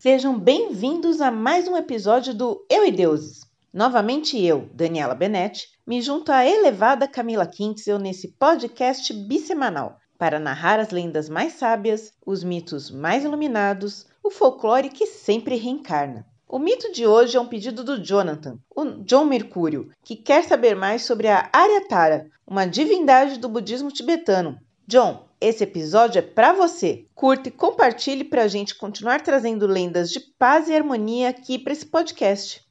Sejam bem-vindos a mais um episódio do Eu e Deuses. Novamente eu, Daniela Benetti, me junto à elevada Camila Kintzel nesse podcast bissemanal para narrar as lendas mais sábias, os mitos mais iluminados, o folclore que sempre reencarna. O mito de hoje é um pedido do Jonathan, o John Mercúrio, que quer saber mais sobre a Aryatara, uma divindade do budismo tibetano. John, esse episódio é para você. Curta e compartilhe para a gente continuar trazendo lendas de paz e harmonia aqui para esse podcast.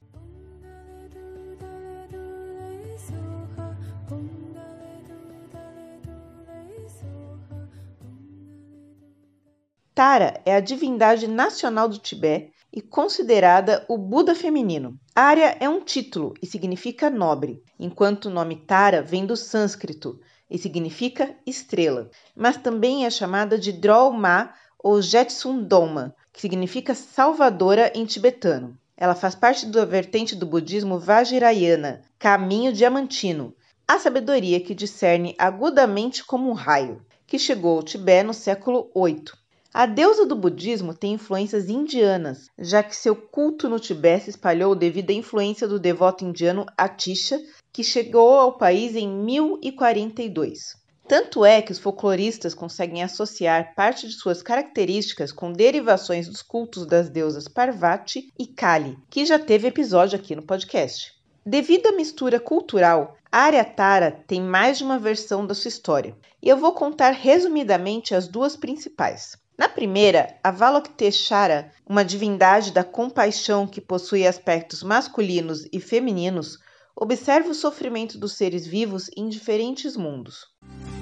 Tara é a divindade nacional do Tibete e considerada o Buda feminino. Arya é um título e significa nobre, enquanto o nome Tara vem do sânscrito e significa estrela, mas também é chamada de Drolma ou Jetsun Doma, que significa salvadora em tibetano. Ela faz parte da vertente do budismo Vajrayana, caminho diamantino, a sabedoria que discerne agudamente como um raio, que chegou ao Tibete no século VIII. A deusa do budismo tem influências indianas, já que seu culto no Tibete se espalhou devido à influência do devoto indiano Atisha, que chegou ao país em 1042. Tanto é que os folcloristas conseguem associar parte de suas características com derivações dos cultos das deusas Parvati e Kali, que já teve episódio aqui no podcast. Devido à mistura cultural, Aryatara tem mais de uma versão da sua história, e eu vou contar resumidamente as duas principais. Na primeira, Avalokiteshvara, uma divindade da compaixão que possui aspectos masculinos e femininos, observa o sofrimento dos seres vivos em diferentes mundos.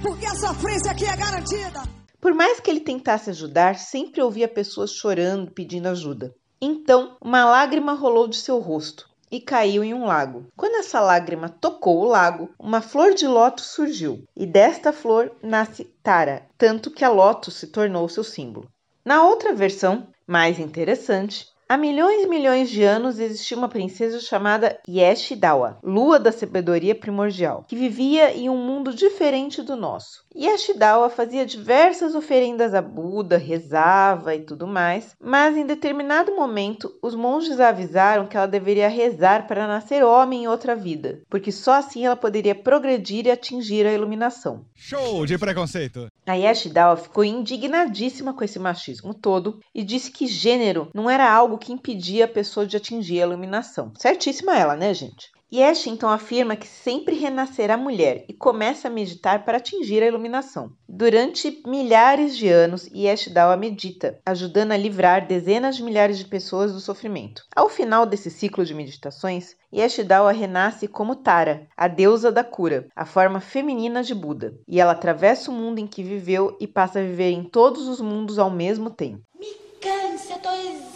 Porque a sofrência aqui é garantida. Por mais que ele tentasse ajudar, sempre ouvia pessoas chorando, pedindo ajuda. Então, uma lágrima rolou de seu rosto e caiu em um lago. Quando essa lágrima tocou o lago, uma flor de lótus surgiu, e desta flor nasce Tara, tanto que a lótus se tornou seu símbolo. Na outra versão, mais interessante, Há milhões e milhões de anos existia uma princesa chamada Yeshidawa, lua da sabedoria primordial, que vivia em um mundo diferente do nosso. Yeshidawa fazia diversas oferendas a Buda, rezava e tudo mais, mas em determinado momento os monges a avisaram que ela deveria rezar para nascer homem em outra vida, porque só assim ela poderia progredir e atingir a iluminação. Show de preconceito! A Yeshidawa ficou indignadíssima com esse machismo todo e disse que gênero não era algo que impedia a pessoa de atingir a iluminação. Certíssima ela, né, gente? Yesh então afirma que sempre renascerá mulher e começa a meditar para atingir a iluminação. Durante milhares de anos, Yeshidawa medita, ajudando a livrar dezenas de milhares de pessoas do sofrimento. Ao final desse ciclo de meditações, Yeshidawa renasce como Tara, a deusa da cura, a forma feminina de Buda, e ela atravessa o mundo em que viveu e passa a viver em todos os mundos ao mesmo tempo. Me cansa, tô.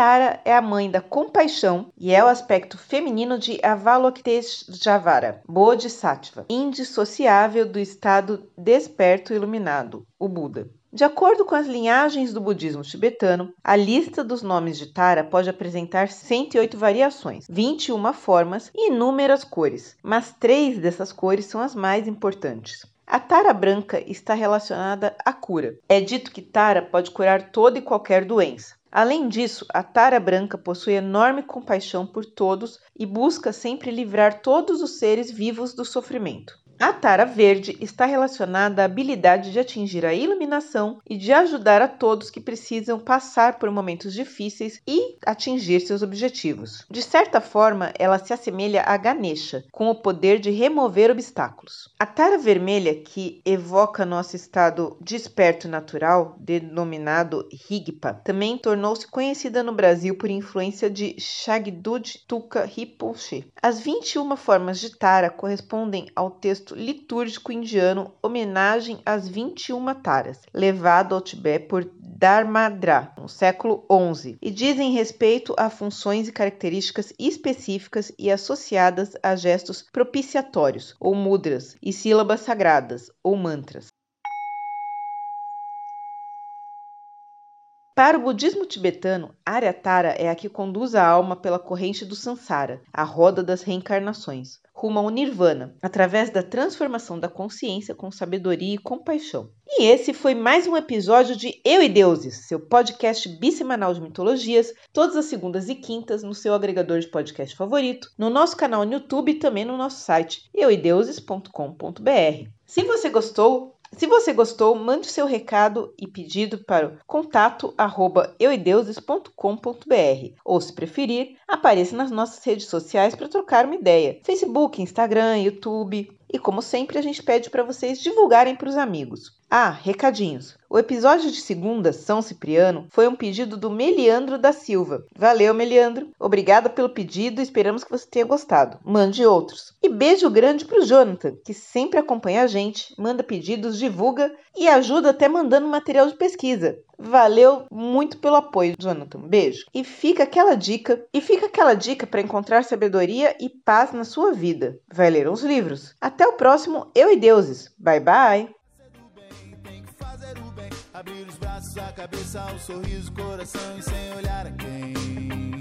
Tara é a mãe da compaixão e é o aspecto feminino de Avalokiteshvara, Bodhisattva, indissociável do estado desperto iluminado, o Buda. De acordo com as linhagens do budismo tibetano, a lista dos nomes de Tara pode apresentar 108 variações, 21 formas e inúmeras cores, mas três dessas cores são as mais importantes. A tara branca está relacionada à cura. É dito que tara pode curar toda e qualquer doença. Além disso, a tara branca possui enorme compaixão por todos e busca sempre livrar todos os seres vivos do sofrimento. A tara verde está relacionada à habilidade de atingir a iluminação e de ajudar a todos que precisam passar por momentos difíceis e atingir seus objetivos. De certa forma, ela se assemelha a Ganesha, com o poder de remover obstáculos. A tara vermelha, que evoca nosso estado desperto natural, denominado Rigpa, também tornou-se conhecida no Brasil por influência de Shagdud Tuka Rinpoche. As 21 formas de tara correspondem ao texto litúrgico indiano Homenagem às 21 Taras, levado ao Tibete por Dharmadra, no século XI, e dizem respeito a funções e características específicas e associadas a gestos propiciatórios, ou mudras, e sílabas sagradas, ou mantras. Para o budismo tibetano, Aryatara é a que conduz a alma pela corrente do Sansara, a roda das reencarnações, rumo ao Nirvana, através da transformação da consciência com sabedoria e compaixão. E esse foi mais um episódio de Eu e Deuses, seu podcast bissemanal de mitologias, todas as segundas e quintas no seu agregador de podcast favorito, no nosso canal no YouTube e também no nosso site euideuses.com.br. Se você gostou, se você gostou, mande seu recado e pedido para o contato arroba euideuses.com.br ou, se preferir, apareça nas nossas redes sociais para trocar uma ideia. Facebook, Instagram, YouTube. E como sempre, a gente pede para vocês divulgarem para os amigos. Ah, recadinhos. O episódio de segunda, São Cipriano, foi um pedido do Meliandro da Silva. Valeu, Meliandro. Obrigada pelo pedido, esperamos que você tenha gostado. Mande outros. E beijo grande pro Jonathan, que sempre acompanha a gente, manda pedidos, divulga e ajuda até mandando material de pesquisa. Valeu muito pelo apoio, Jonathan. Beijo. E fica aquela dica, e fica aquela dica para encontrar sabedoria e paz na sua vida. Vai ler uns livros. Até o próximo Eu e Deuses. Bye bye. Braços, a cabeça, o sorriso, coração e sem olhar a quem.